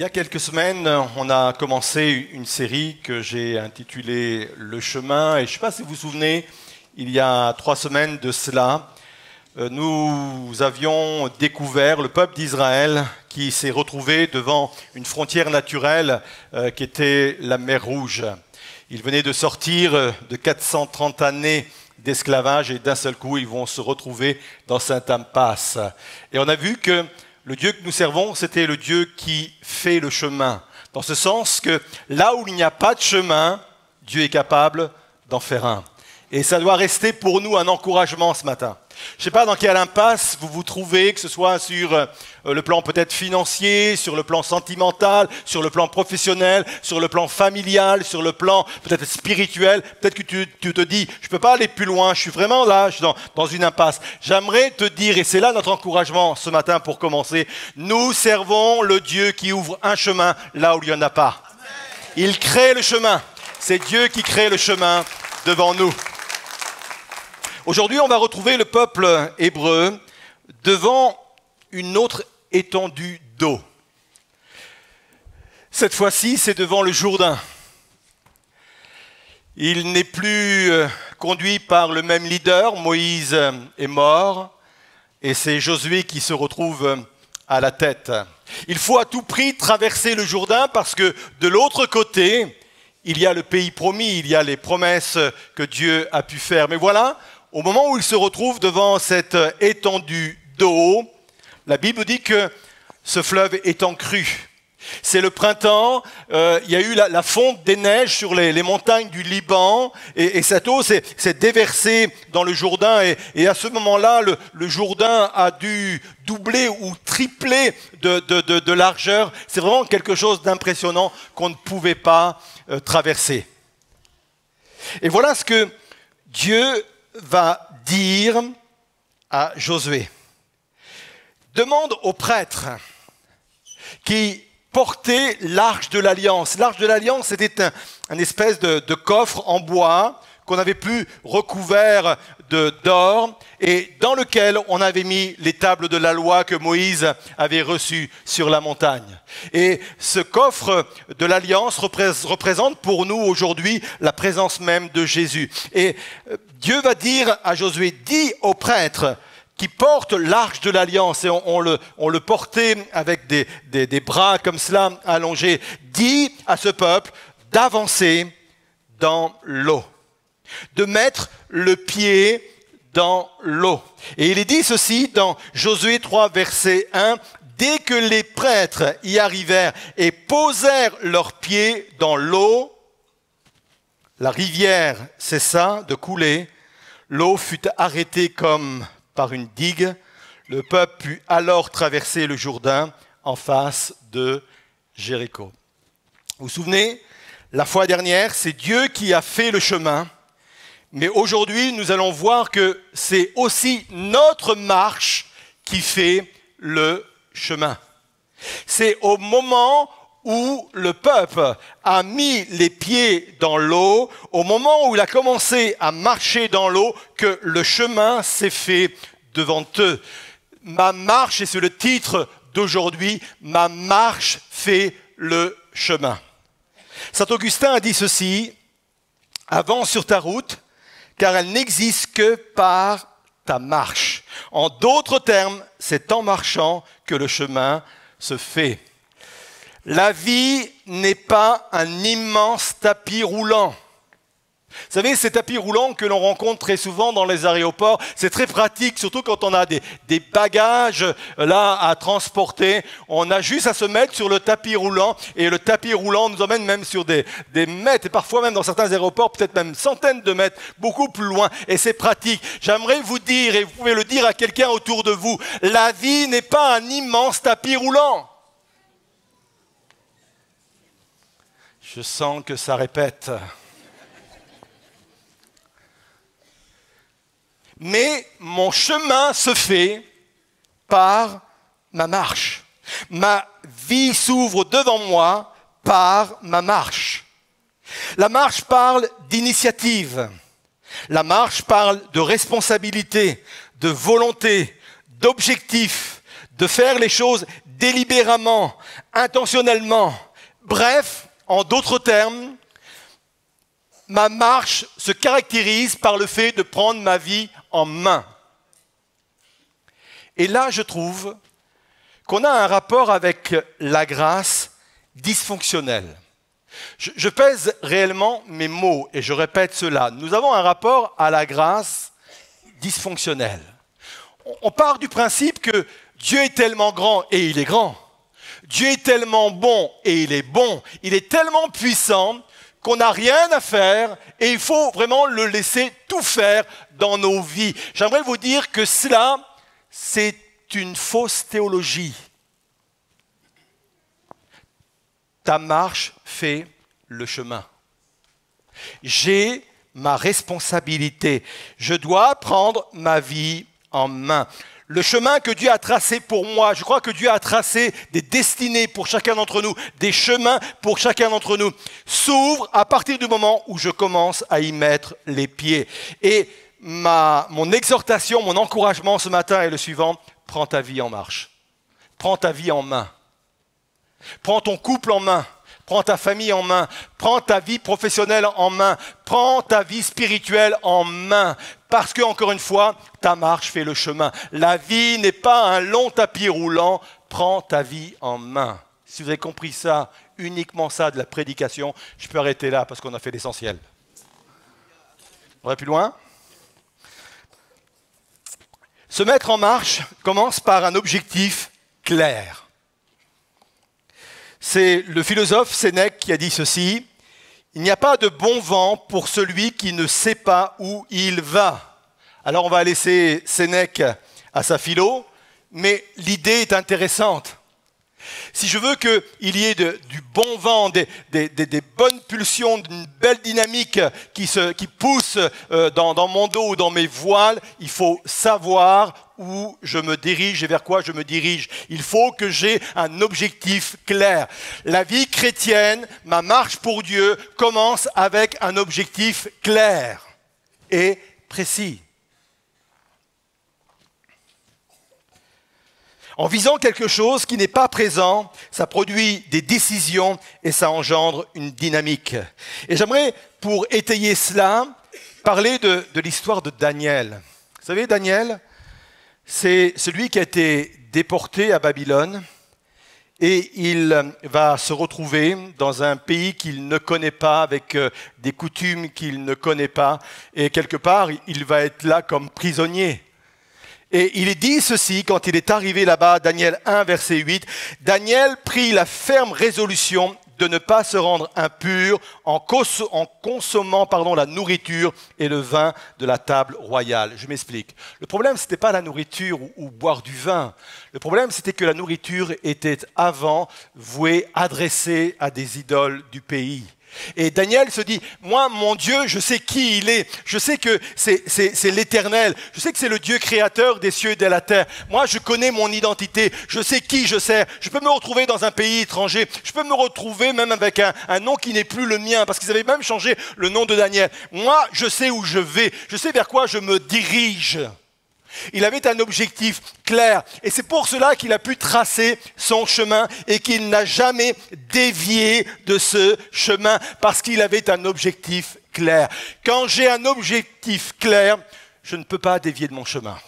Il y a quelques semaines, on a commencé une série que j'ai intitulée Le chemin. Et je ne sais pas si vous vous souvenez, il y a trois semaines de cela, euh, nous avions découvert le peuple d'Israël qui s'est retrouvé devant une frontière naturelle euh, qui était la mer Rouge. Ils venaient de sortir de 430 années d'esclavage et d'un seul coup, ils vont se retrouver dans Saint-Ampasse. Et on a vu que le Dieu que nous servons, c'était le Dieu qui fait le chemin. Dans ce sens que là où il n'y a pas de chemin, Dieu est capable d'en faire un. Et ça doit rester pour nous un encouragement ce matin. Je ne sais pas dans quelle impasse vous vous trouvez, que ce soit sur euh, le plan peut-être financier, sur le plan sentimental, sur le plan professionnel, sur le plan familial, sur le plan peut-être spirituel. Peut-être que tu, te dis, je ne peux pas aller plus loin, je suis vraiment là, je suis dans, dans une impasse. J'aimerais te dire, et c'est là notre encouragement ce matin pour commencer, nous servons le Dieu qui ouvre un chemin là où il n'y en a pas. Il crée le chemin. C'est Dieu qui crée le chemin devant nous. Aujourd'hui, on va retrouver le peuple hébreu devant une autre étendue d'eau. Cette fois-ci, c'est devant le Jourdain. Il n'est plus euh, conduit par le même leader, Moïse est mort, et c'est Josué qui se retrouve à la tête. Il faut à tout prix traverser le Jourdain parce que de l'autre côté, il y a le pays promis, il y a les promesses que Dieu a pu faire. Mais voilà, au moment où il se retrouve devant cette étendue d'eau, la Bible dit que ce fleuve est en crue. C'est le printemps, euh, il y a eu la, fonte des neiges sur les, montagnes du Liban, et, cette eau s'est déversée dans le Jourdain, et, à ce moment-là, le, Jourdain a dû doubler ou tripler de, largeur. C'est vraiment quelque chose d'impressionnant qu'on ne pouvait pas euh, traverser. Et voilà ce que Dieu va dire à Josué, demande aux prêtres qui portaient l'arche de l'alliance. L'arche de l'alliance, c'était un, espèce de, de coffre en bois qu'on avait pu recouvert d'or et dans lequel on avait mis les tables de la loi que Moïse avait reçues sur la montagne. Et ce coffre de l'alliance représente pour nous aujourd'hui la présence même de Jésus. Et euh, Dieu va dire à Josué, dis aux prêtres, qui portent l'arche de l'alliance, et on, le, portait avec des, des, des bras comme cela allongés, dis à ce peuple d'avancer dans l'eau de mettre le pied dans l'eau. Et il est dit ceci dans Josué 3, verset 1, Dès que les prêtres y arrivèrent et posèrent leurs pieds dans l'eau, la rivière cessa de couler, l'eau fut arrêtée comme par une digue, le peuple put alors traverser le Jourdain en face de Jéricho. Vous vous souvenez, la fois dernière, c'est Dieu qui a fait le chemin mais aujourd'hui, nous allons voir que c'est aussi notre marche qui fait le chemin. C'est au moment où le peuple a mis les pieds dans l'eau, au moment où il a commencé à marcher dans l'eau, que le chemin s'est fait devant eux. Ma marche, et c'est le titre d'aujourd'hui, ma marche fait le chemin. Saint Augustin a dit ceci, avance sur ta route, car elle n'existe que par ta marche. En d'autres termes, c'est en marchant que le chemin se fait. La vie n'est pas un immense tapis roulant. Vous savez, ces tapis roulants que l'on rencontre très souvent dans les aéroports, c'est très pratique, surtout quand on a des, bagages euh, là à transporter. On a juste à se mettre sur le tapis roulant et le tapis roulant nous emmène même sur des, des mètres et parfois même dans certains aéroports, peut-être même centaines de mètres, beaucoup plus loin. Et c'est pratique. J'aimerais vous dire, et vous pouvez le dire à quelqu'un autour de vous, la vie n'est pas un immense tapis roulant. Je sens que ça répète. Mais mon chemin se fait par ma marche. Ma vie s'ouvre devant moi par ma marche. La marche parle d'initiative. La marche parle de responsabilité, de volonté, d'objectif, de faire les choses délibérément, intentionnellement. Bref, en d'autres termes, ma marche se caractérise par le fait de prendre ma vie en main. Et là, je trouve qu'on a un rapport avec la grâce dysfonctionnel. Je, pèse réellement mes mots et je répète cela. Nous avons un rapport à la grâce dysfonctionnelle. On part du principe que Dieu est tellement grand et il est grand. Dieu est tellement bon et il est bon. Il est tellement puissant qu'on n'a rien à faire et il faut vraiment le laisser tout faire dans nos vies. J'aimerais vous dire que cela, c'est une fausse théologie. Ta marche fait le chemin. J'ai ma responsabilité. Je dois prendre ma vie en main. Le chemin que Dieu a tracé pour moi, je crois que Dieu a tracé des destinées pour chacun d'entre nous, des chemins pour chacun d'entre nous, s'ouvre à partir du moment où je commence à y mettre les pieds. Et mon exhortation, mon encouragement ce matin est le suivant, prends ta vie en marche. Prends ta vie en main. Prends ton couple en main. Prends ta famille en main. Prends ta vie professionnelle en main. Prends ta vie spirituelle en main. Parce que, encore une fois, ta marche fait le chemin. La vie n'est pas un long tapis roulant. Prends ta vie en main. Si vous avez compris ça, uniquement ça de la prédication, je peux arrêter là parce qu'on a fait l'essentiel. On va plus loin Se mettre en marche commence par un objectif clair. C'est le philosophe Sénèque qui a dit ceci, il n'y a pas de bon vent pour celui qui ne sait pas où il va. Alors on va laisser Sénèque à sa philo, mais l'idée est intéressante. Si je veux qu'il y ait du bon vent, des, bonnes pulsions, d'une belle dynamique qui, se, qui pousse euh, dans, dans, mon dos ou dans mes voiles, il faut savoir où je me dirige et vers quoi je me dirige. Il faut que j'ai un objectif clair. La vie chrétienne, ma marche pour Dieu, commence avec un objectif clair et précis. En visant quelque chose qui n'est pas présent, ça produit des décisions et ça engendre une dynamique. Et j'aimerais, pour étayer cela, parler de, l'histoire de Daniel. Vous savez, Daniel, c'est celui qui a été déporté à Babylone et il va se retrouver dans un pays qu'il ne connaît pas, avec euh, des coutumes qu'il ne connaît pas, et quelque part, il va être là comme prisonnier. Et il est dit ceci quand il est arrivé là-bas, Daniel 1, verset 8, Daniel prit la ferme résolution de ne pas se rendre impur en, consommant la nourriture et le vin de la table royale. Je m'explique. Le problème, ce pas la nourriture ou, ou, boire du vin. Le problème, c'était que la nourriture était avant vouée, adressée à des idoles du pays. Et Daniel se dit, moi, mon Dieu, je sais qui il est. Je sais que c'est l'éternel. Je sais que c'est le Dieu créateur des cieux et de la terre. Moi, je connais mon identité. Je sais qui je sers. Je peux me retrouver dans un pays étranger. Je peux me retrouver même avec un, un nom qui n'est plus le mien, parce qu'ils avaient même changé le nom de Daniel. Moi, je sais où je vais. Je sais vers quoi je me dirige. Il avait un objectif clair et c'est pour cela qu'il a pu tracer son chemin et qu'il n'a jamais dévié de ce chemin parce qu'il avait un objectif clair. Quand j'ai un objectif clair, je ne peux pas dévier de mon chemin.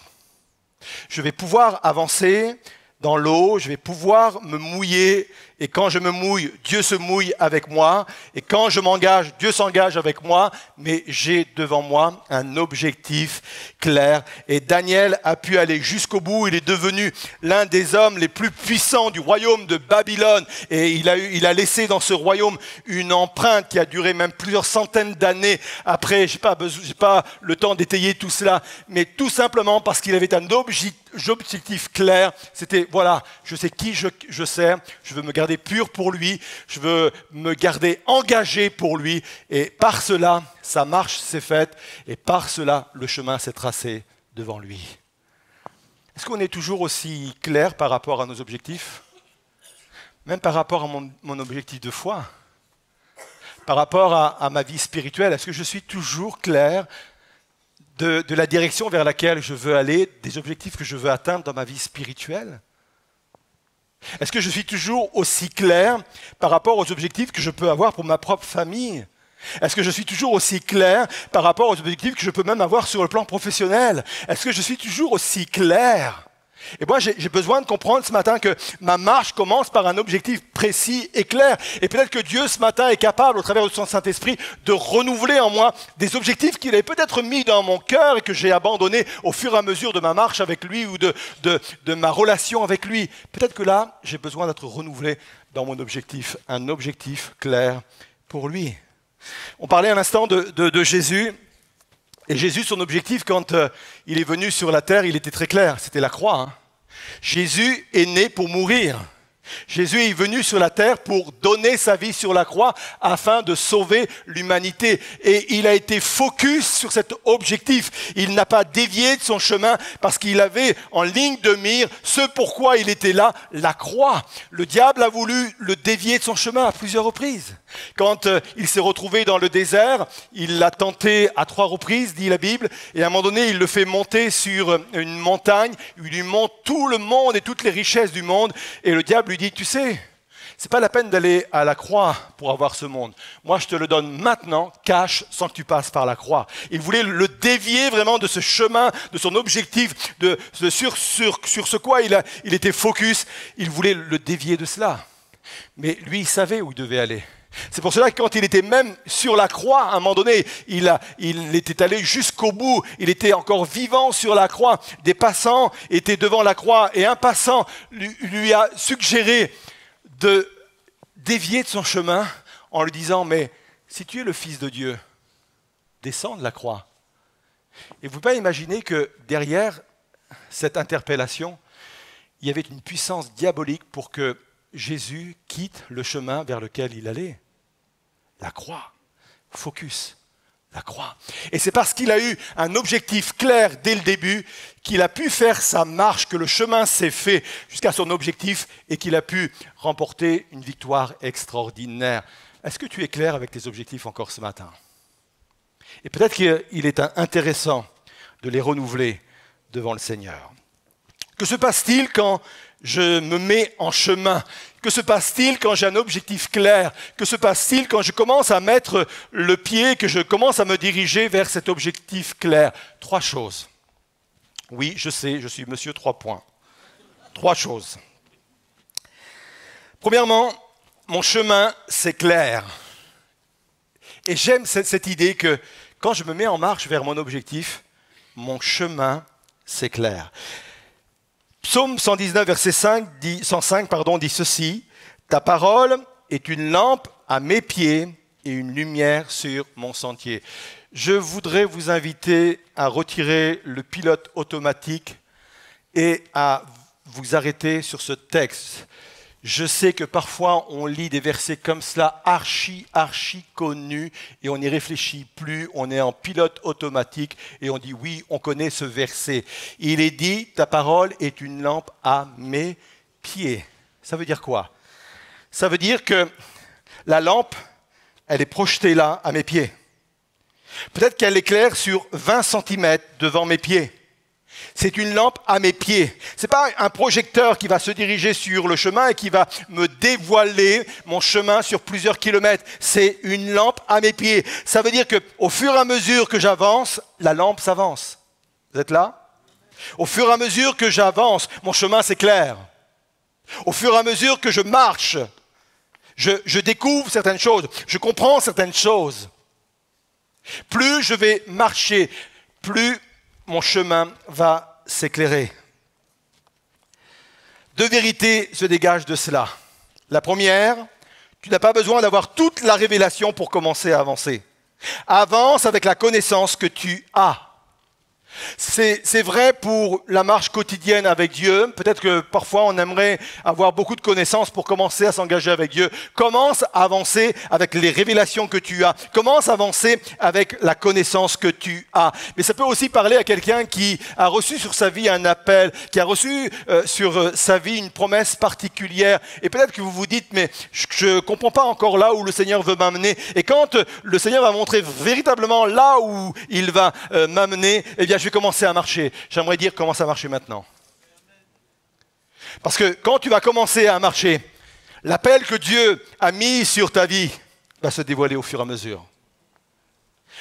Je vais pouvoir avancer dans l'eau, je vais pouvoir me mouiller et quand je me mouille, Dieu se mouille avec moi. Et quand je m'engage, Dieu s'engage avec moi. Mais j'ai devant moi un objectif clair. Et Daniel a pu aller jusqu'au bout. Il est devenu l'un des hommes les plus puissants du royaume de Babylone. Et il a, eu, il a laissé dans ce royaume une empreinte qui a duré même plusieurs centaines d'années après. Je n'ai pas, pas le temps d'étayer tout cela. Mais tout simplement parce qu'il avait un objectif clair. C'était, voilà, je sais qui je, je sers. Je veux me garder pur pour lui, je veux me garder engagé pour lui, et par cela, sa marche s'est faite, et par cela, le chemin s'est tracé devant lui. Est-ce qu'on est toujours aussi clair par rapport à nos objectifs? Même par rapport à mon, objectif de foi? Par rapport à, ma vie spirituelle Est-ce que je suis toujours clair de la direction vers laquelle je veux aller, des objectifs que je veux atteindre dans ma vie spirituelle? Est-ce que je suis toujours aussi clair par rapport aux objectifs que je peux avoir pour ma propre famille? Est-ce que je suis toujours aussi clair par rapport aux objectifs que je peux même avoir sur le plan professionnel? Est-ce que je suis toujours aussi clair? Et moi, j'ai besoin de comprendre ce matin que ma marche commence par un objectif précis et clair. Et peut-être que Dieu, ce matin, est capable, au travers de son Saint-Esprit, de renouveler en moi des objectifs qu'il avait peut-être mis dans mon cœur et que j'ai abandonnés au fur et à mesure de ma marche avec lui ou de, ma relation avec lui. Peut-être que là, j'ai besoin d'être renouvelé dans mon objectif, un objectif clair pour lui. On parlait un instant de Jésus. Et Jésus, son objectif, quand euh, il est venu sur la terre, il était très clair, c'était la croix. Hein. Jésus est né pour mourir. Jésus est venu sur la terre pour donner sa vie sur la croix afin de sauver l'humanité. Et il a été focus sur cet objectif. Il n'a pas dévié de son chemin parce qu'il avait en ligne de mire ce pourquoi il était là, la croix. Le diable a voulu le dévier de son chemin à plusieurs reprises. Quand euh, il s'est retrouvé dans le désert, il l'a tenté à trois reprises, dit la Bible, et à un moment donné, il le fait monter sur euh, une montagne, il lui montre tout le monde et toutes les richesses du monde, et le diable lui dit, tu sais, c'est pas la peine d'aller à la croix pour avoir ce monde. Moi, je te le donne maintenant, cache, sans que tu passes par la croix. Il voulait le dévier vraiment de ce chemin, de son objectif, de, sur, sur, sur, ce quoi il, a, il était focus. Il voulait le dévier de cela. Mais lui, il savait où il devait aller. C'est pour cela que quand il était même sur la croix, à un moment donné, il, était allé jusqu'au bout, il était encore vivant sur la croix. Des passants étaient devant la croix et un passant lui, a suggéré de dévier de son chemin en lui disant, mais si tu es le Fils de Dieu, descends de la croix. Et vous pouvez imaginer que derrière cette interpellation, il y avait une puissance diabolique pour que Jésus quitte le chemin vers lequel il allait. La croix. Focus. La croix. Et c'est parce qu'il a eu un objectif clair dès le début qu'il a pu faire sa marche, que le chemin s'est fait jusqu'à son objectif et qu'il a pu remporter une victoire extraordinaire. Est-ce que tu es clair avec tes objectifs encore ce matin? Et peut-être qu'il est intéressant de les renouveler devant le Seigneur. Que se passe-t-il quand je me mets en chemin Que se passe-t-il quand j'ai un objectif clair? Que se passe-t-il quand je commence à mettre le pied, que je commence à me diriger vers cet objectif clair? Trois choses. Oui, je sais, je suis monsieur trois points. Trois choses. Premièrement, mon chemin, c'est clair. Et j'aime cette, idée que quand je me mets en marche vers mon objectif, mon chemin, c'est clair. Psaume 119, verset 5, dit, 105 pardon, dit ceci, Ta parole est une lampe à mes pieds et une lumière sur mon sentier. Je voudrais vous inviter à retirer le pilote automatique et à vous arrêter sur ce texte. Je sais que parfois on lit des versets comme cela, archi, archi connus, et on n'y réfléchit plus, on est en pilote automatique, et on dit oui, on connaît ce verset. Il est dit, ta parole est une lampe à mes pieds. Ça veut dire quoi? Ça veut dire que la lampe, elle est projetée là, à mes pieds. Peut-être qu'elle éclaire sur 20 cm devant mes pieds. C'est une lampe à mes pieds. Ce n'est pas un projecteur qui va se diriger sur le chemin et qui va me dévoiler mon chemin sur plusieurs kilomètres. C'est une lampe à mes pieds. Ça veut dire qu'au fur et à mesure que j'avance, la lampe s'avance. Vous êtes là? Au fur et à mesure que j'avance, mon chemin s'éclaire. Au fur et à mesure que je marche, je, je découvre certaines choses, je comprends certaines choses. Plus je vais marcher, plus mon chemin va s'éclairer. Deux vérités se dégagent de cela. La première, tu n'as pas besoin d'avoir toute la révélation pour commencer à avancer. Avance avec la connaissance que tu as. C'est vrai pour la marche quotidienne avec Dieu. Peut-être que parfois on aimerait avoir beaucoup de connaissances pour commencer à s'engager avec Dieu. Commence à avancer avec les révélations que tu as. Commence à avancer avec la connaissance que tu as. Mais ça peut aussi parler à quelqu'un qui a reçu sur sa vie un appel, qui a reçu euh, sur euh, sa vie une promesse particulière. Et peut-être que vous vous dites, mais je ne comprends pas encore là où le Seigneur veut m'amener. Et quand euh, le Seigneur va montrer véritablement là où il va m'amener, eh bien je vais commencer à marcher. J'aimerais dire commence à marcher maintenant. Parce que quand tu vas commencer à marcher, l'appel que Dieu a mis sur ta vie va se dévoiler au fur et à mesure.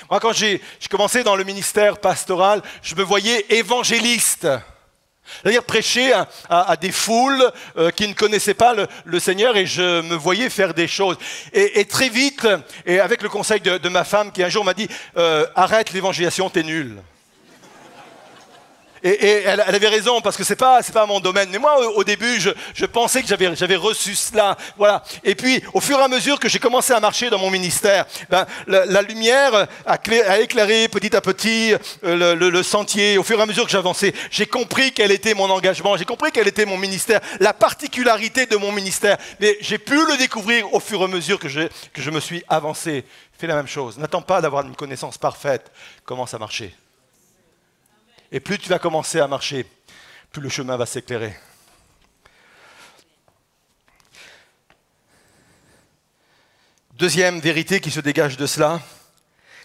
Moi, quand j'ai commencé dans le ministère pastoral, je me voyais évangéliste. C'est-à-dire prêcher à, des foules euh, qui ne connaissaient pas le, Seigneur et je me voyais faire des choses. Et, très vite, et avec le conseil de, ma femme qui un jour m'a dit euh, Arrête l'évangélisation, t'es nul. Et, elle, avait raison parce que c'est pas pas mon domaine. Mais moi, au, début, je, pensais que j'avais j'avais reçu cela, voilà. Et puis, au fur et à mesure que j'ai commencé à marcher dans mon ministère, ben, la, lumière a, éclairé petit à petit euh, le, sentier. Au fur et à mesure que j'avançais, j'ai compris quel était mon engagement, j'ai compris quel était mon ministère, la particularité de mon ministère. Mais j'ai pu le découvrir au fur et à mesure que je que je me suis avancé. Fais la même chose. N'attends pas d'avoir une connaissance parfaite. Commence à marcher. Et plus tu vas commencer à marcher, plus le chemin va s'éclairer. Deuxième vérité qui se dégage de cela,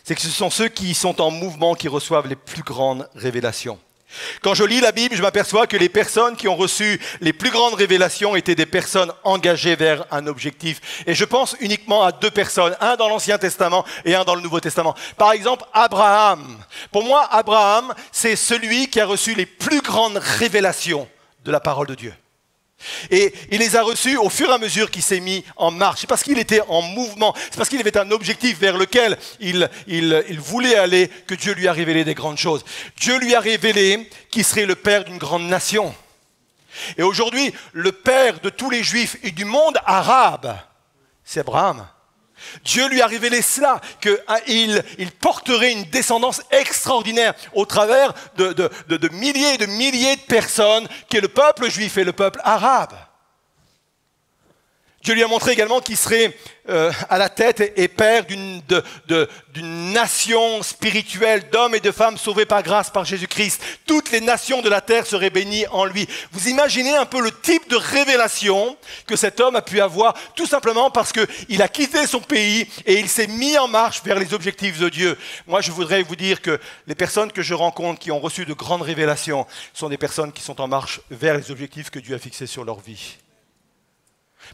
c'est que ce sont ceux qui sont en mouvement qui reçoivent les plus grandes révélations. Quand je lis la Bible, je m'aperçois que les personnes qui ont reçu les plus grandes révélations étaient des personnes engagées vers un objectif. Et je pense uniquement à deux personnes, un dans l'Ancien Testament et un dans le Nouveau Testament. Par exemple, Abraham. Pour moi, Abraham, c'est celui qui a reçu les plus grandes révélations de la parole de Dieu. Et il les a reçus au fur et à mesure qu'il s'est mis en marche. C'est parce qu'il était en mouvement, c'est parce qu'il avait un objectif vers lequel il, voulait aller que Dieu lui a révélé des grandes choses. Dieu lui a révélé qu'il serait le père d'une grande nation. Et aujourd'hui, le père de tous les juifs et du monde arabe, c'est Abraham. Dieu lui a révélé cela, qu'il il porterait une descendance extraordinaire au travers de, de milliers et de milliers de personnes, qui est le peuple juif et le peuple arabe. Dieu lui a montré également qu'il serait euh, à la tête et père d'une nation spirituelle d'hommes et de femmes sauvés par grâce par Jésus-Christ. Toutes les nations de la terre seraient bénies en lui. Vous imaginez un peu le type de révélation que cet homme a pu avoir, tout simplement parce qu'il a quitté son pays et il s'est mis en marche vers les objectifs de Dieu. Moi, je voudrais vous dire que les personnes que je rencontre qui ont reçu de grandes révélations sont des personnes qui sont en marche vers les objectifs que Dieu a fixés sur leur vie.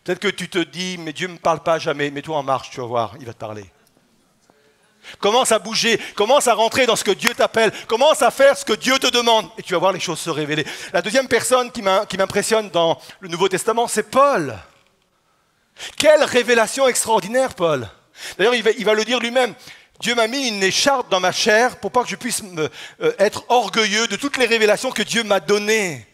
Peut-être que tu te dis, mais Dieu ne me parle pas jamais. Mets-toi en marche, tu vas voir, il va te parler. Commence à bouger, commence à rentrer dans ce que Dieu t'appelle, commence à faire ce que Dieu te demande, et tu vas voir les choses se révéler. La deuxième personne qui m'impressionne dans le Nouveau Testament, c'est Paul. Quelle révélation extraordinaire, Paul. D'ailleurs, il va, le dire lui-même. Dieu m'a mis une écharpe dans ma chair pour pas que je puisse euh, être orgueilleux de toutes les révélations que Dieu m'a données.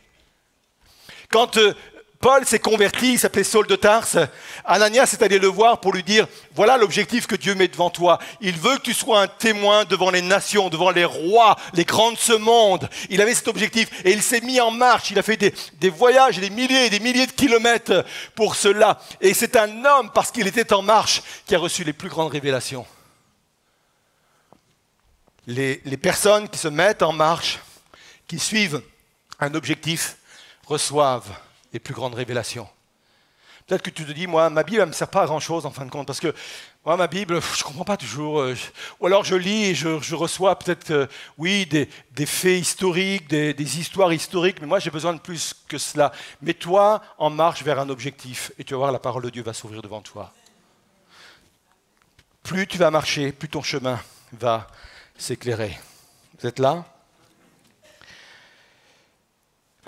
Quand euh, Paul s'est converti, il s'appelait Saul de Tarse. Ananias est allé le voir pour lui dire, voilà l'objectif que Dieu met devant toi. Il veut que tu sois un témoin devant les nations, devant les rois, les grands de ce monde. Il avait cet objectif et il s'est mis en marche. Il a fait des, voyages, des milliers et des milliers de kilomètres pour cela. Et c'est un homme, parce qu'il était en marche, qui a reçu les plus grandes révélations. Les personnes qui se mettent en marche, qui suivent un objectif, reçoivent les plus grandes révélations. Peut-être que tu te dis, moi, ma Bible ne me sert pas à grand-chose en fin de compte, parce que moi, ma Bible, je ne comprends pas toujours. Euh, ou alors je lis et je, reçois peut-être, euh, oui, des, faits historiques, des, des, histoires historiques, mais moi, j'ai besoin de plus que cela. Mets-toi en marche vers un objectif, et tu vas voir, la parole de Dieu va s'ouvrir devant toi. Plus tu vas marcher, plus ton chemin va s'éclairer. Vous êtes là?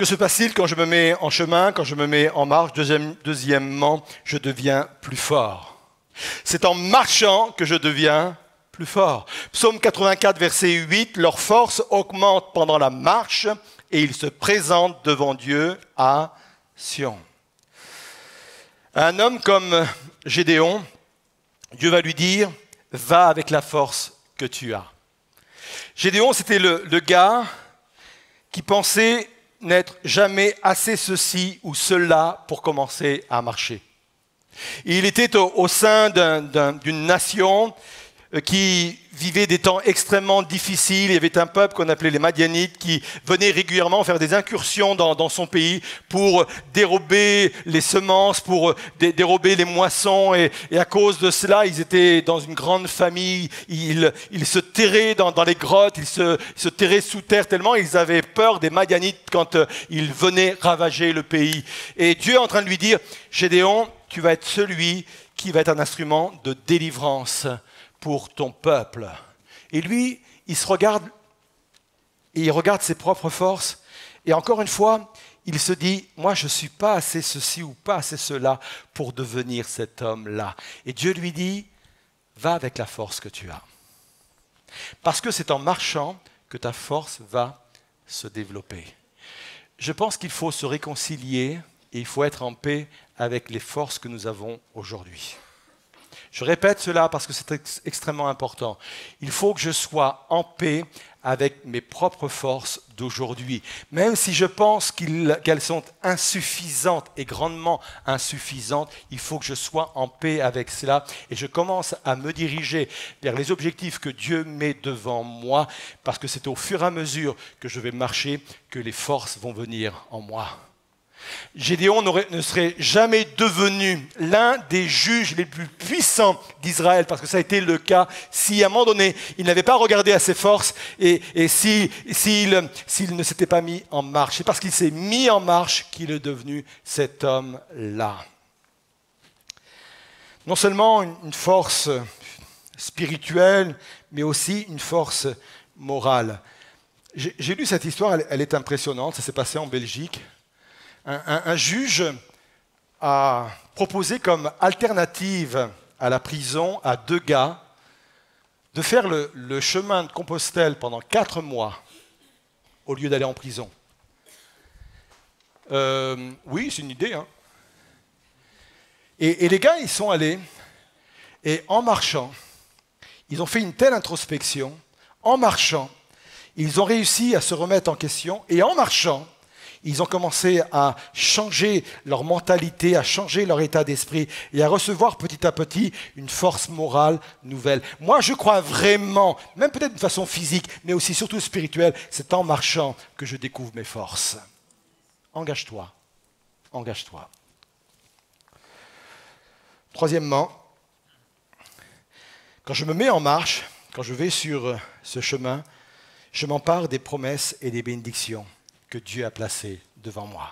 Que se passe-t-il quand je me mets en chemin, quand je me mets en marche? Deuxièmement, je deviens plus fort. C'est en marchant que je deviens plus fort. Psaume 84, verset 8, leur force augmente pendant la marche et ils se présentent devant Dieu à Sion. Un homme comme Gédéon, Dieu va lui dire, va avec la force que tu as. Gédéon, c'était le, le gars qui pensait n'être jamais assez ceci ou cela pour commencer à marcher. Il était au, sein d'une nation qui vivait des temps extrêmement difficiles. Il y avait un peuple qu'on appelait les Madianites qui venait régulièrement faire des incursions dans, son pays pour dérober les semences, pour dérober les moissons. Et, à cause de cela, ils étaient dans une grande famille. Ils, se terraient dans, les grottes, ils se, se, terraient sous terre tellement ils avaient peur des Madianites quand euh, ils venaient ravager le pays. Et Dieu est en train de lui dire, Gédéon, tu vas être celui qui va être un instrument de délivrance pour ton peuple. Et lui, il se regarde et il regarde ses propres forces. Et encore une fois, il se dit, moi je ne suis pas assez ceci ou pas assez cela pour devenir cet homme-là. Et Dieu lui dit, va avec la force que tu as. Parce que c'est en marchant que ta force va se développer. Je pense qu'il faut se réconcilier et il faut être en paix avec les forces que nous avons aujourd'hui. Je répète cela parce que c'est extrêmement important. Il faut que je sois en paix avec mes propres forces d'aujourd'hui. Même si je pense qu'elles sont insuffisantes et grandement insuffisantes, il faut que je sois en paix avec cela et je commence à me diriger vers les objectifs que Dieu met devant moi parce que c'est au fur et à mesure que je vais marcher que les forces vont venir en moi. Gédéon ne serait jamais devenu l'un des juges les plus puissants d'Israël, parce que ça a été le cas si à un moment donné il n'avait pas regardé à ses forces et, s'il ne s'était pas mis en marche. C'est parce qu'il s'est mis en marche qu'il est devenu cet homme-là. Non seulement une force spirituelle, mais aussi une force morale. J'ai lu cette histoire, elle est impressionnante, ça s'est passé en Belgique un, juge a proposé comme alternative à la prison à deux gars de faire le, chemin de Compostelle pendant quatre mois au lieu d'aller en prison. Euh, oui, c'est une idée. Hein. Et, et, les gars, ils sont allés, et en marchant, ils ont fait une telle introspection, en marchant, ils ont réussi à se remettre en question, et en marchant, ils ont commencé à changer leur mentalité, à changer leur état d'esprit et à recevoir petit à petit une force morale nouvelle. Moi, je crois vraiment, même peut-être de façon physique, mais aussi surtout spirituelle, c'est en marchant que je découvre mes forces. Engage-toi. Engage-toi. Troisièmement, quand je me mets en marche, quand je vais sur ce chemin, je m'empare des promesses et des bénédictions que Dieu a placé devant moi.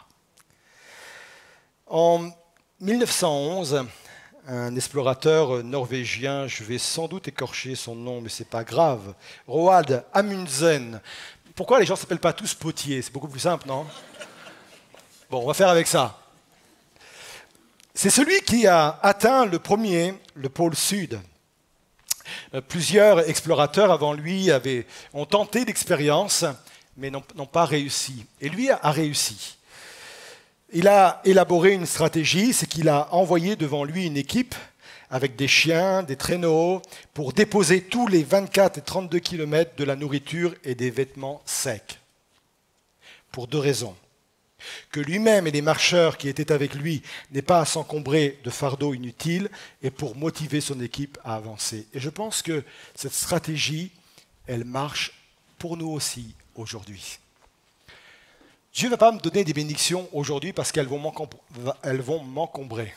En 1911, un explorateur norvégien, je vais sans doute écorcher son nom, mais c'est pas grave, Roald Amundsen. Pourquoi les gens ne s'appellent pas tous Potier? C'est beaucoup plus simple, non? Bon, on va faire avec ça. C'est celui qui a atteint le premier, le pôle sud. Euh, plusieurs explorateurs avant lui avaient, ont tenté l'expérience, mais n'ont pas réussi. Et lui a réussi. Il a élaboré une stratégie, c'est qu'il a envoyé devant lui une équipe avec des chiens, des traîneaux, pour déposer tous les 24 et 32 kilomètres de la nourriture et des vêtements secs. Pour deux raisons. Que lui-même et les marcheurs qui étaient avec lui n'aient pas à s'encombrer de fardeaux inutiles et pour motiver son équipe à avancer. Et je pense que cette stratégie, elle marche pour nous aussi aujourd'hui. Dieu ne va pas me donner des bénédictions aujourd'hui parce qu'elles vont m'encombrer.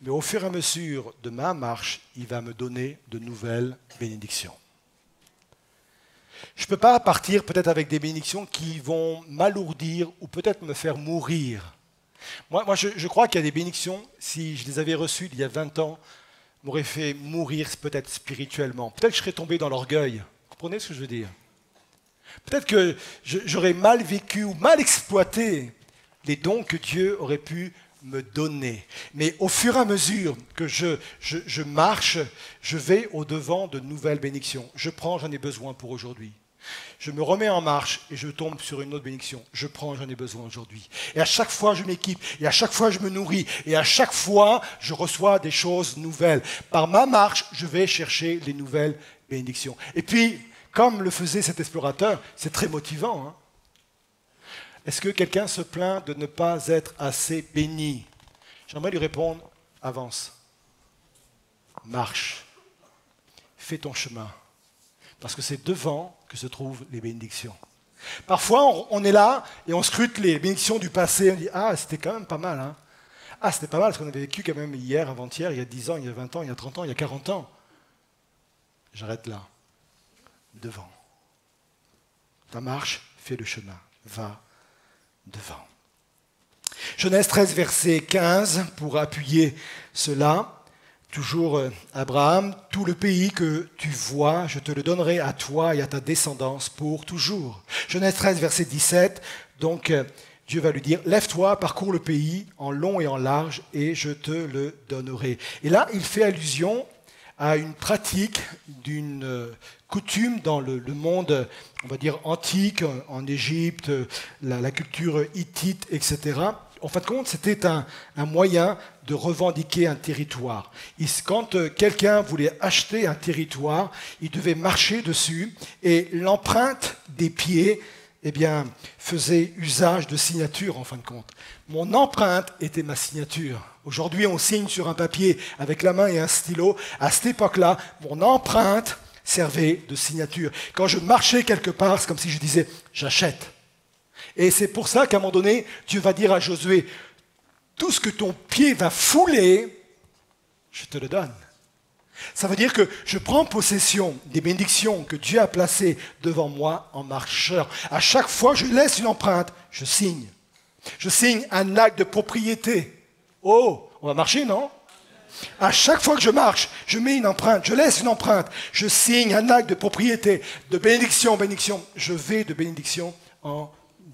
Mais au fur et à mesure de ma marche, il va me donner de nouvelles bénédictions. Je ne peux pas partir peut-être avec des bénédictions qui vont m'alourdir ou peut-être me faire mourir. Moi, moi je, je, crois qu'il y a des bénédictions, si je les avais reçues il y a 20 ans, m'auraient fait mourir peut-être spirituellement. Peut-être que je serais tombé dans l'orgueil. Vous comprenez ce que je veux dire? Peut-être que j'aurais mal vécu ou mal exploité les dons que Dieu aurait pu me donner. Mais au fur et à mesure que je, marche, je vais au-devant de nouvelles bénédictions. Je prends, j'en ai besoin pour aujourd'hui. Je me remets en marche et je tombe sur une autre bénédiction. Je prends, j'en ai besoin aujourd'hui. Et à chaque fois, je m'équipe, et à chaque fois, je me nourris, et à chaque fois, je reçois des choses nouvelles. Par ma marche, je vais chercher les nouvelles bénédictions. Et puis, comme le faisait cet explorateur, c'est très motivant. Hein. Est-ce que quelqu'un se plaint de ne pas être assez béni? J'aimerais lui répondre, avance, marche, fais ton chemin. Parce que c'est devant que se trouvent les bénédictions. Parfois, on est là et on scrute les bénédictions du passé. On dit Ah, c'était quand même pas mal. Hein. Ah, c'était pas mal parce qu'on avait vécu quand même hier, avant-hier, il y a 10 ans, il y a 20 ans, il y a 30 ans, il y a 40 ans. J'arrête là. Devant. Ta marche, fais le chemin. Va devant. Genèse 13, verset 15, pour appuyer cela. Toujours euh, Abraham, tout le pays que tu vois, je te le donnerai à toi et à ta descendance pour toujours. Genèse 13, verset 17, donc euh, Dieu va lui dire, lève-toi, parcours le pays en long et en large, et je te le donnerai. Et là, il fait allusion à une pratique d'une euh, coutume dans le, monde, on va dire, antique, en Égypte, la, culture hittite, etc., en fin de compte, c'était un, moyen de revendiquer un territoire. quand euh, quelqu'un voulait acheter un territoire, il devait marcher dessus et l'empreinte des pieds eh bien, faisait usage de signature en fin de compte. Mon empreinte était ma signature. Aujourd'hui, on signe sur un papier avec la main et un stylo. À cette époque-là, mon empreinte servait de signature. Quand je marchais quelque part, c'est comme si je disais j'achète. Et c'est pour ça qu'à un moment donné, Dieu va dire à Josué, tout ce que ton pied va fouler, je te le donne. Ça veut dire que je prends possession des bénédictions que Dieu a placées devant moi en marcheur. À chaque fois je laisse une empreinte, je signe. Je signe un acte de propriété. Oh, on va marcher, non? À chaque fois que je marche, je mets une empreinte, je laisse une empreinte, je signe un acte de propriété, de bénédiction bénédiction. Je vais de bénédiction en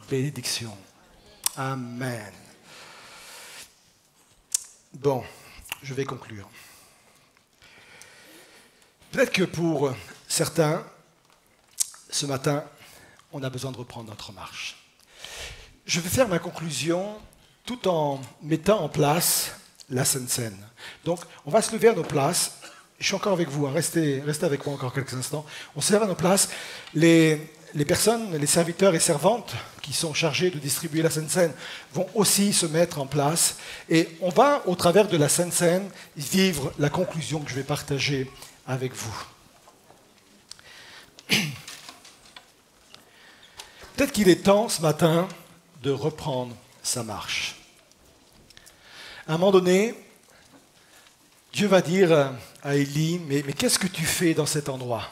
bénédiction. Amen. Bon, je vais conclure. Peut-être que pour certains, ce matin, on a besoin de reprendre notre marche. Je vais faire ma conclusion tout en mettant en place la Sainte Seine. Donc, on va se lever à nos places. Je suis encore avec vous, hein. restez, avec moi encore quelques instants. On se lève à nos places. Les, les personnes, les serviteurs et servantes qui sont chargés de distribuer la Sainte Seine vont aussi se mettre en place. Et on va, au travers de la Sainte Seine, vivre la conclusion que je vais partager avec vous. Peut-être qu'il est temps ce matin de reprendre sa marche. À un moment donné, Dieu va dire à Élie, mais, qu'est-ce que tu fais dans cet endroit?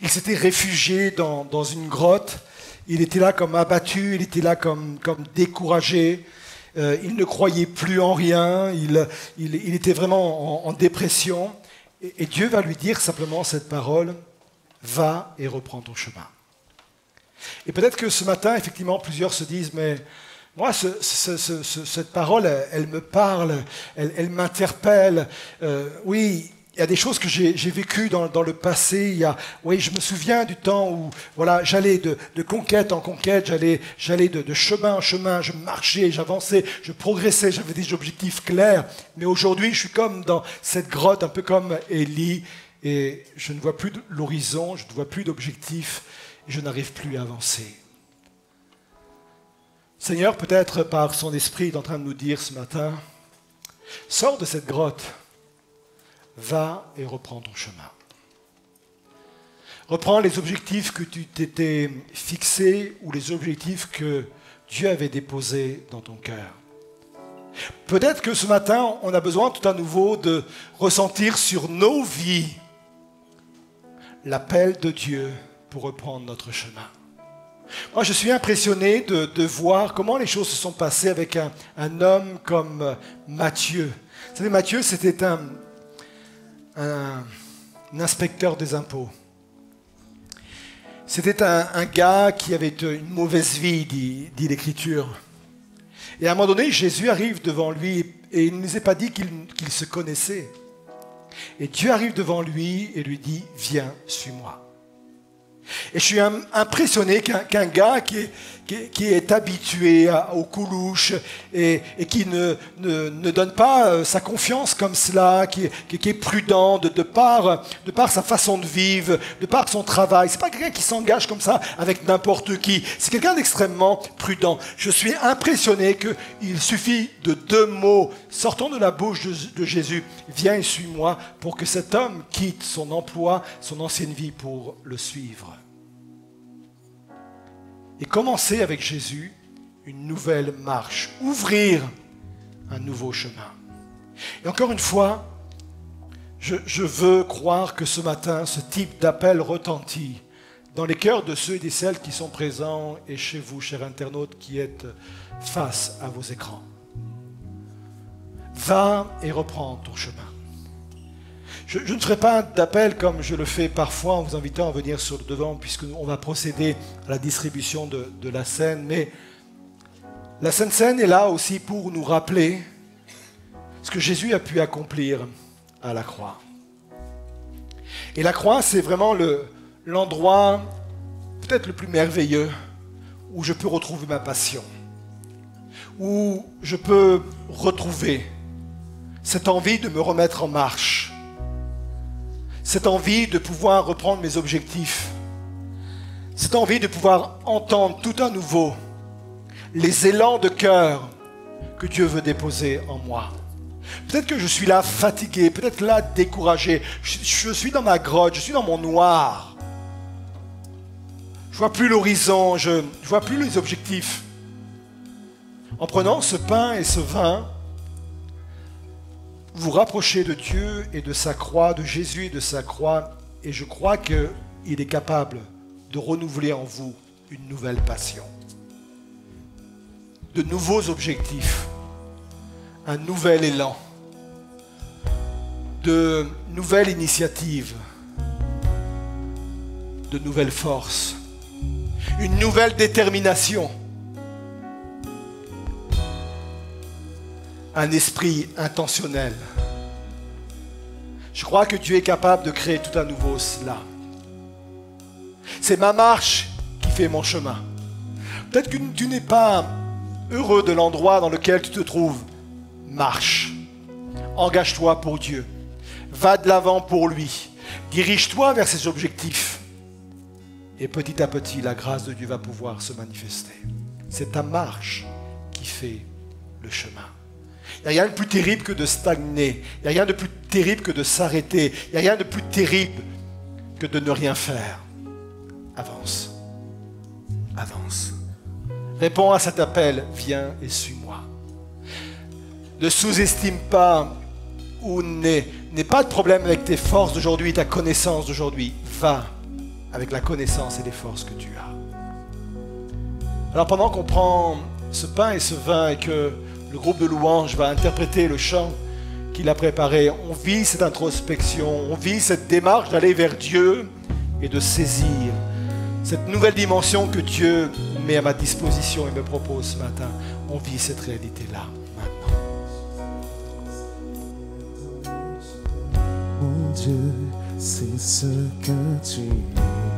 Il s'était réfugié dans, une grotte. Il était là comme abattu, il était là comme, découragé. Euh, il ne croyait plus en rien. Il, il, était vraiment en, dépression. Et, et, Dieu va lui dire simplement cette parole Va et reprends ton chemin. Et peut-être que ce matin, effectivement, plusieurs se disent Mais moi, cette parole, elle, me parle, elle, m'interpelle. Euh, oui, il y a des choses que j'ai vécues dans, le passé. Oui, je me souviens du temps où voilà, j'allais de, conquête en conquête, j'allais, j'allais de, chemin en chemin, je marchais, j'avançais, je progressais, j'avais des objectifs clairs. Mais aujourd'hui, je suis comme dans cette grotte, un peu comme Élie, et je ne vois plus l'horizon, je ne vois plus d'objectifs, je n'arrive plus à avancer. Seigneur, peut-être par son esprit, est en train de nous dire ce matin, sors de cette grotte va et reprends ton chemin. Reprends les objectifs que tu t'étais fixés ou les objectifs que Dieu avait déposés dans ton cœur. Peut-être que ce matin, on a besoin tout à nouveau de ressentir sur nos vies l'appel de Dieu pour reprendre notre chemin. Moi, je suis impressionné de, voir comment les choses se sont passées avec un, homme comme Matthieu. Vous savez, Matthieu, c'était un, un, inspecteur des impôts. C'était un, gars qui avait une mauvaise vie, dit, l'Écriture. Et à un moment donné, Jésus arrive devant lui et il ne nous est pas dit qu'il se connaissait. Et Dieu arrive devant lui et lui dit, viens, suis-moi. Et je suis impressionné qu'un gars qui est, qui, est habitué aux coulouches et, qui ne, ne, donne pas euh, sa confiance comme cela, qui, est prudent de, de, par, de par sa façon de vivre, de par son travail. C'est pas quelqu'un qui s'engage comme ça avec n'importe qui. C'est quelqu'un d'extrêmement prudent. Je suis impressionné qu'il suffit de deux mots sortant de la bouche de, de Jésus, viens et suis-moi, pour que cet homme quitte son emploi, son ancienne vie pour le suivre et commencer avec Jésus une nouvelle marche, ouvrir un nouveau chemin. Et encore une fois, je, veux croire que ce matin, ce type d'appel retentit dans les cœurs de ceux et de celles qui sont présents et chez vous, chers internautes, qui êtes face à vos écrans. Va et reprends ton chemin. Je, ne ferai pas d'appel comme je le fais parfois en vous invitant à venir sur le devant, puisqu'on va procéder à la distribution de, la scène. Mais la Sainte Seine est là aussi pour nous rappeler ce que Jésus a pu accomplir à la croix. Et la croix, c'est vraiment l'endroit peut-être le plus merveilleux où je peux retrouver ma passion, où je peux retrouver cette envie de me remettre en marche, cette envie de pouvoir reprendre mes objectifs, cette envie de pouvoir entendre tout à nouveau les élans de cœur que Dieu veut déposer en moi. Peut-être que je suis là fatigué, peut-être là découragé, je, suis dans ma grotte, je suis dans mon noir. Je vois plus l'horizon, je ne vois plus les objectifs. En prenant ce pain et ce vin, vous rapprochez de Dieu et de sa croix, de Jésus et de sa croix, et je crois qu'il est capable de renouveler en vous une nouvelle passion, de nouveaux objectifs, un nouvel élan, de nouvelles initiatives, de nouvelles forces, une nouvelle détermination un esprit intentionnel. Je crois que Dieu est capable de créer tout à nouveau cela. C'est ma marche qui fait mon chemin. Peut-être que tu n'es pas heureux de l'endroit dans lequel tu te trouves. Marche. Engage-toi pour Dieu. Va de l'avant pour lui. Dirige-toi vers ses objectifs. Et petit à petit, la grâce de Dieu va pouvoir se manifester. C'est ta marche qui fait le chemin. Il n'y a rien de plus terrible que de stagner. Il n'y a rien de plus terrible que de s'arrêter. Il n'y a rien de plus terrible que de ne rien faire. Avance. Avance. Réponds à cet appel. Viens et suis-moi. Ne sous-estime pas ou n'aie pas de problème avec tes forces d'aujourd'hui, ta connaissance d'aujourd'hui. Va avec la connaissance et les forces que tu as. Alors pendant qu'on prend ce pain et ce vin et que le groupe de louanges va interpréter le chant qu'il a préparé. On vit cette introspection, on vit cette démarche d'aller vers Dieu et de saisir cette nouvelle dimension que Dieu met à ma disposition et me propose ce matin. On vit cette réalité-là Dieu, c'est ce que tu es.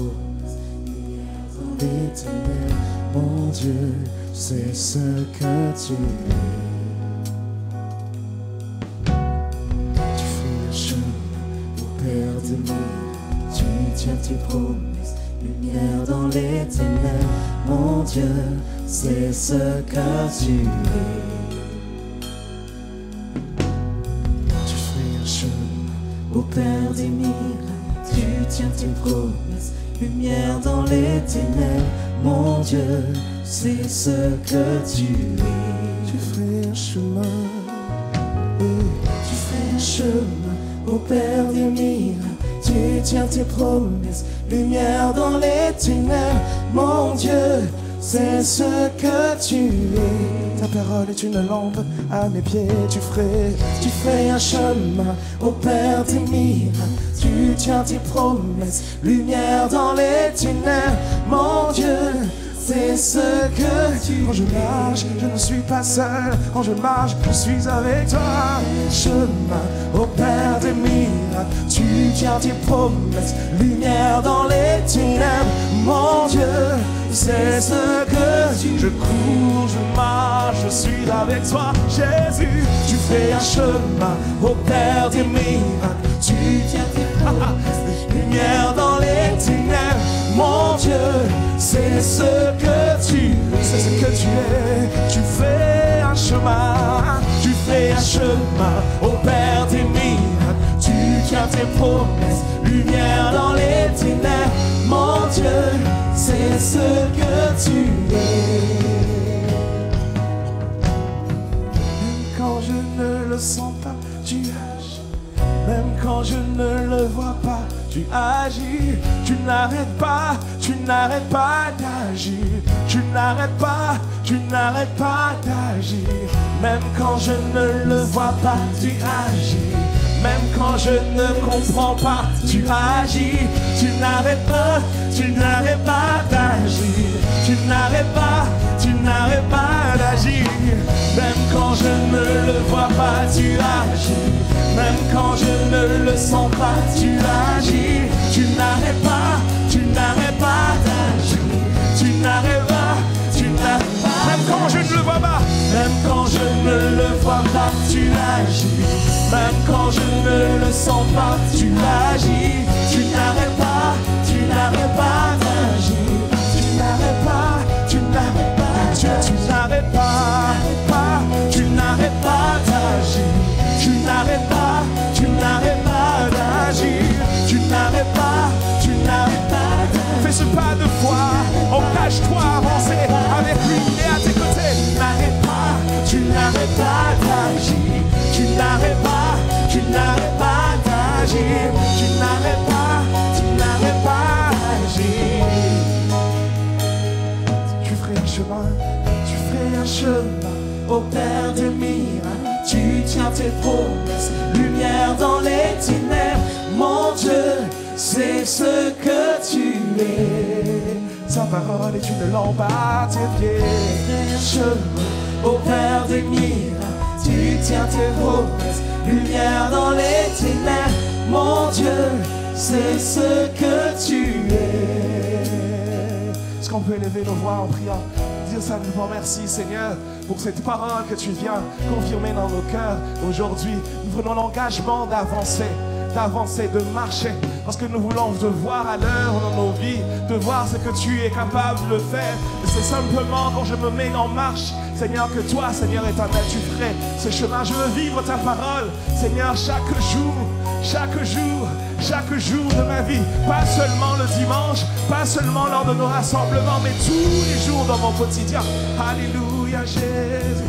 Promesses, l'éternel, mon Dieu, c'est ce que tu es. Tu fais un chemin au Père de nous, tu tiens tes promesses, lumière dans l'éternel, mon Dieu, c'est ce que tu es. Tu fais un chemin au Père des tu tiens tes promesses, lumière dans les ténèbres, mon Dieu, c'est ce que tu es. Tu fais un chemin, tu fais un chemin au Père des miracles, tu tiens tes promesses, lumière dans les ténèbres, mon Dieu, c'est ce que tu es. Ta parole est une lampe à mes pieds, tu ferais, tu fais un chemin au Père des miracles. Tu tiens tes promesses, lumière dans les ténèbres, mon Dieu, c'est ce que tu Quand je marche, je ne suis pas seul. Quand je marche, je suis avec toi. chemin au Père des miracles. Tu tiens tes promesses, lumière dans les ténèbres. Mon Dieu, c'est ce que tu Je cours, je marche, je suis avec toi. Jésus, Tu fais un chemin au Père des miracles. Tu tiens tes promesses, lumière dans les ténèbres. Mon Dieu, c'est ce que tu c'est ce que tu es. Tu fais un chemin. Tu fais un chemin au Père des miracles. Tu tiens tes promesses, lumière dans les ténèbres. Mon Dieu, c'est ce que tu es. Le sens pas, tu agis. Même quand je ne le vois pas, tu agis. Tu n'arrêtes pas, tu n'arrêtes pas d'agir. Tu n'arrêtes pas, tu n'arrêtes pas d'agir. Même quand je ne le vois pas, tu agis. Même quand je ne comprends pas, tu agis. Tu n'arrêtes pas, tu n'arrêtes pas d'agir. Tu n'arrêtes pas, tu n'arrêtes pas d'agir. Quand je ne le vois pas, tu agis. Même quand je ne le sens pas, tu agis. Tu n'arrêtes pas, tu n'arrêtes pas d'agir. Tu n'arrêtes pas, tu n'arrêtes pas. Même quand je ne le vois pas, même quand je ne le vois pas, tu agis. Même quand je ne le sens pas, tu agis. Tu n'arrêtes pas, à avancer avec lui et à tes côtés. N'arrête pas, tu n'arrêtes pas d'agir. Tu n'arrêtes pas, tu n'arrêtes pas d'agir. Tu n'arrêtes pas, tu n'arrêtes pas d'agir. Tu ferais un chemin, tu ferais un chemin. Au Père des miracles, tu tiens tes promesses, lumière dans les ténèbres. Mon Dieu, c'est ce que tu es. Sa parole est une lampe à tes pieds. Chemin au Père des miracles, tu tiens tes promesses, lumière dans les ténèbres. Mon Dieu, c'est ce que tu es. Est-ce qu'on peut élever nos voix en priant Dire simplement merci Seigneur pour cette parole que tu viens confirmer dans nos cœurs? Aujourd'hui. Nous prenons l'engagement d'avancer, d'avancer, de marcher, parce que nous voulons te voir à l'heure dans nos vies, de voir ce que tu es capable de faire. C'est simplement quand je me mets en marche, Seigneur, que toi, Seigneur éternel, tu ferais ce chemin. Je veux vivre ta parole, Seigneur, chaque jour, chaque jour, chaque jour de ma vie. Pas seulement le dimanche, pas seulement lors de nos rassemblements, mais tous les jours dans mon quotidien. Alléluia, Jésus.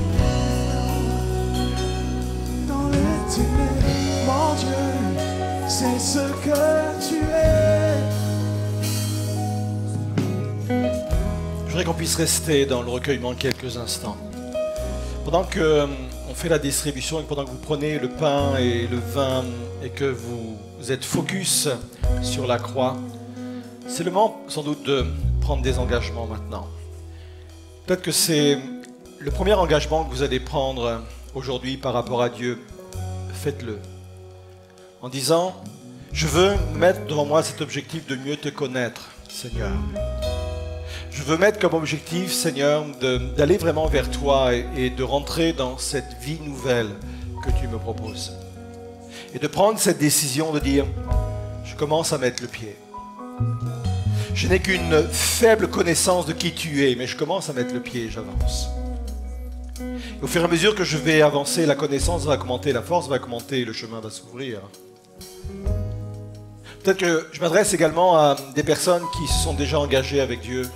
Dans les ténèbres, mon Dieu, c'est ce que tu es. Je voudrais qu'on puisse rester dans le recueillement quelques instants. Pendant que euh, on fait la distribution et pendant que vous prenez le pain et le vin et que vous, vous êtes focus sur la croix, c'est le moment sans doute de prendre des engagements maintenant. Peut-être que c'est le premier engagement que vous allez prendre aujourd'hui par rapport à Dieu. Faites-le. En disant, je veux mettre devant moi cet objectif de mieux te connaître, Seigneur. Je veux mettre comme objectif, Seigneur, d'aller vraiment vers toi et, de rentrer dans cette vie nouvelle que tu me proposes. Et de prendre cette décision de dire, je commence à mettre le pied. Je n'ai qu'une faible connaissance de qui tu es, mais je commence à mettre le pied et j'avance. Au fur et à mesure que je vais avancer, la connaissance va augmenter, la force va augmenter, le chemin va s'ouvrir. Peut-être que je m'adresse également à des personnes qui se sont déjà engagées avec Dieu,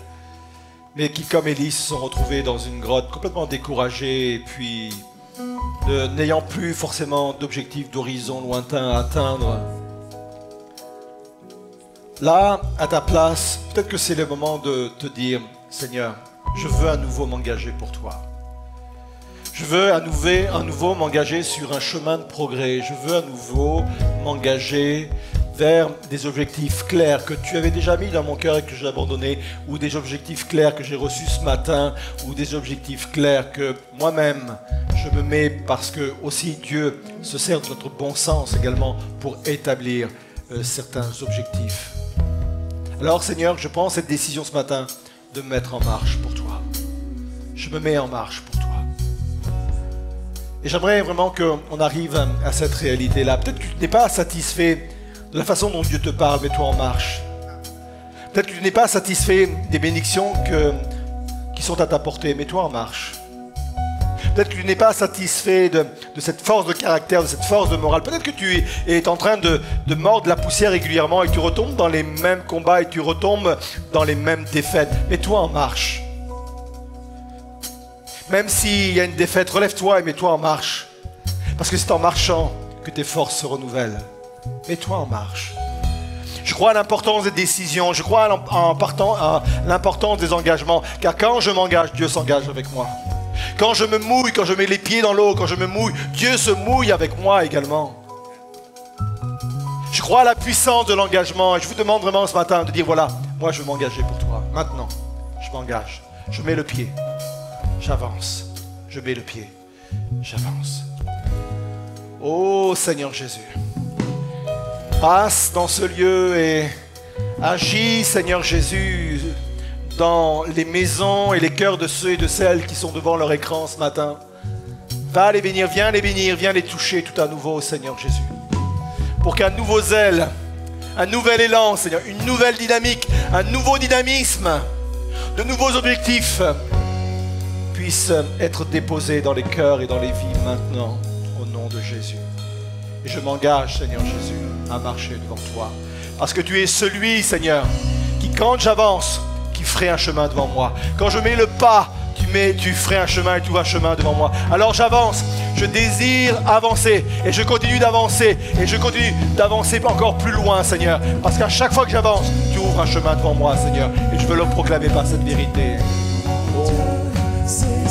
mais qui, comme Élie, se sont retrouvées dans une grotte complètement découragées et puis n'ayant plus forcément d'objectifs d'horizon lointain à atteindre. Là, à ta place, peut-être que c'est le moment de te dire, Seigneur, je veux à nouveau m'engager pour toi. Je veux à nouveau, m'engager sur un chemin de progrès. Je veux à nouveau m'engager vers des objectifs clairs que tu avais déjà mis dans mon cœur et que j'ai abandonné, ou des objectifs clairs que j'ai reçus ce matin, ou des objectifs clairs que moi-même je me mets parce que aussi Dieu se sert de notre bon sens également pour établir euh, certains objectifs. Alors Seigneur, je prends cette décision ce matin de me mettre en marche pour toi. Je me mets en marche pour toi. Et j'aimerais vraiment qu'on arrive à cette réalité-là. Peut-être que tu n'es pas satisfait de la façon dont Dieu te parle, mets-toi en marche. Peut-être que tu n'es pas satisfait des bénédictions qui sont à ta portée, mets-toi en marche. Peut-être que tu n'es pas satisfait de, cette force de caractère, de cette force de morale. Peut-être que tu es, en train de, de, mordre la poussière régulièrement et tu retombes dans les mêmes combats et tu retombes dans les mêmes défaites. Mets-toi en marche. Même s'il y a une défaite, relève-toi et mets-toi en marche. Parce que c'est en marchant que tes forces se renouvellent. Mets-toi en marche. Je crois à l'importance des décisions, je crois à l'importance des engagements, car quand je m'engage, Dieu s'engage avec moi. Quand je me mouille, quand je mets les pieds dans l'eau, quand je me mouille, Dieu se mouille avec moi également. Je crois à la puissance de l'engagement et je vous demande vraiment ce matin de dire voilà, moi je veux m'engager pour toi. Maintenant, je m'engage. Je mets le pied j'avance. Je mets le pied, j'avance. Oh Seigneur Jésus, passe dans ce lieu et agis Seigneur Jésus dans les maisons et les cœurs de ceux et de celles qui sont devant leur écran ce matin. Va les bénir, viens les bénir, viens les toucher tout à nouveau Seigneur Jésus. Pour qu'un nouveau zèle, un nouvel élan Seigneur, une nouvelle dynamique, un nouveau dynamisme, de nouveaux objectifs puisse être déposé dans les cœurs et dans les vies maintenant, au nom de Jésus. Et je m'engage, Seigneur Jésus, à marcher devant toi. Parce que tu es celui, Seigneur, qui, quand j'avance, qui ferait un chemin devant moi. Quand je mets le pas, tu, mets, tu ferais un chemin et tu vois un chemin devant moi. Alors j'avance, je désire avancer et je continue d'avancer et je continue d'avancer encore plus loin, Seigneur. Parce qu'à chaque fois que j'avance, tu ouvres un chemin devant moi, Seigneur. Et je veux le proclamer par cette vérité.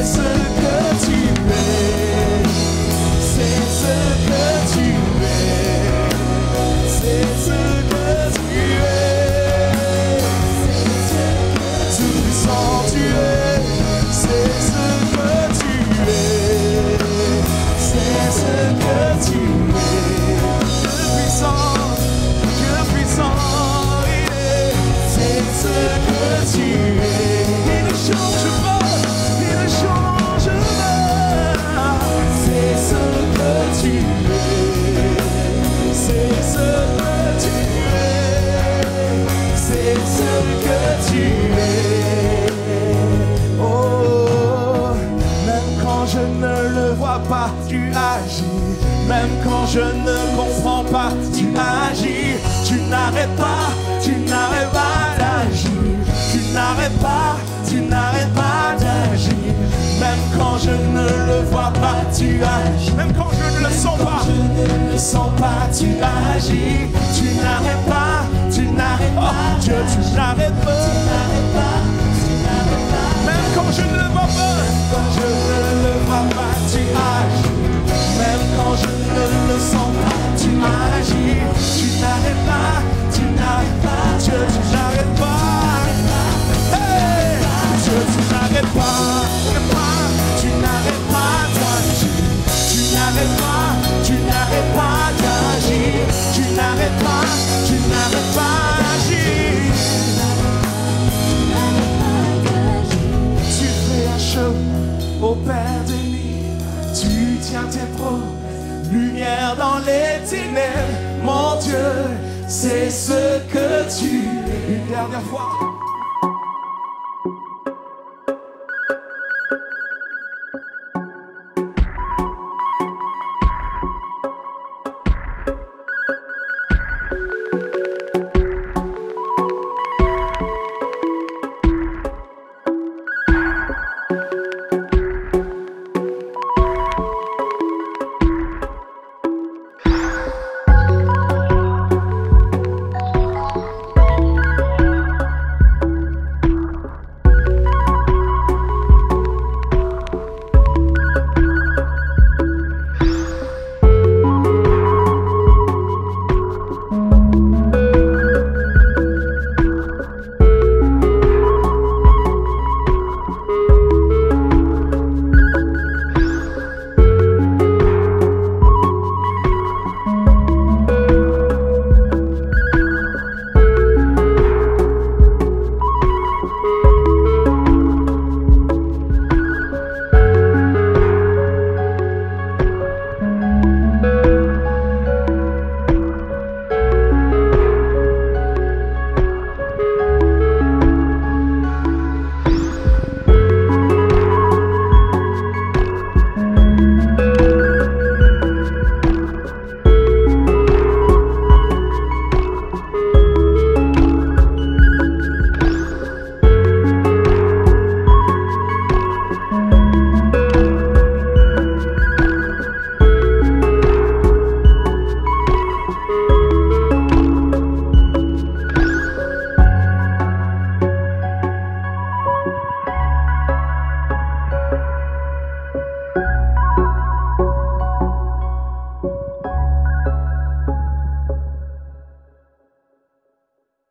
c'est agis. Même quand je ne le sens pas, je ne le sens pas, tu agis. Tu n'arrêtes pas, tu n'arrêtes pas. Oh, Dieu, tu n'arrêtes pas. Tu n'arrêtes pas, tu n'arrêtes pas. Même quand je ne le vois pas, quand je ne le vois pas, tu agis. Dans les ténèbres, mon Dieu, c'est ce que tu es. Une dernière fois.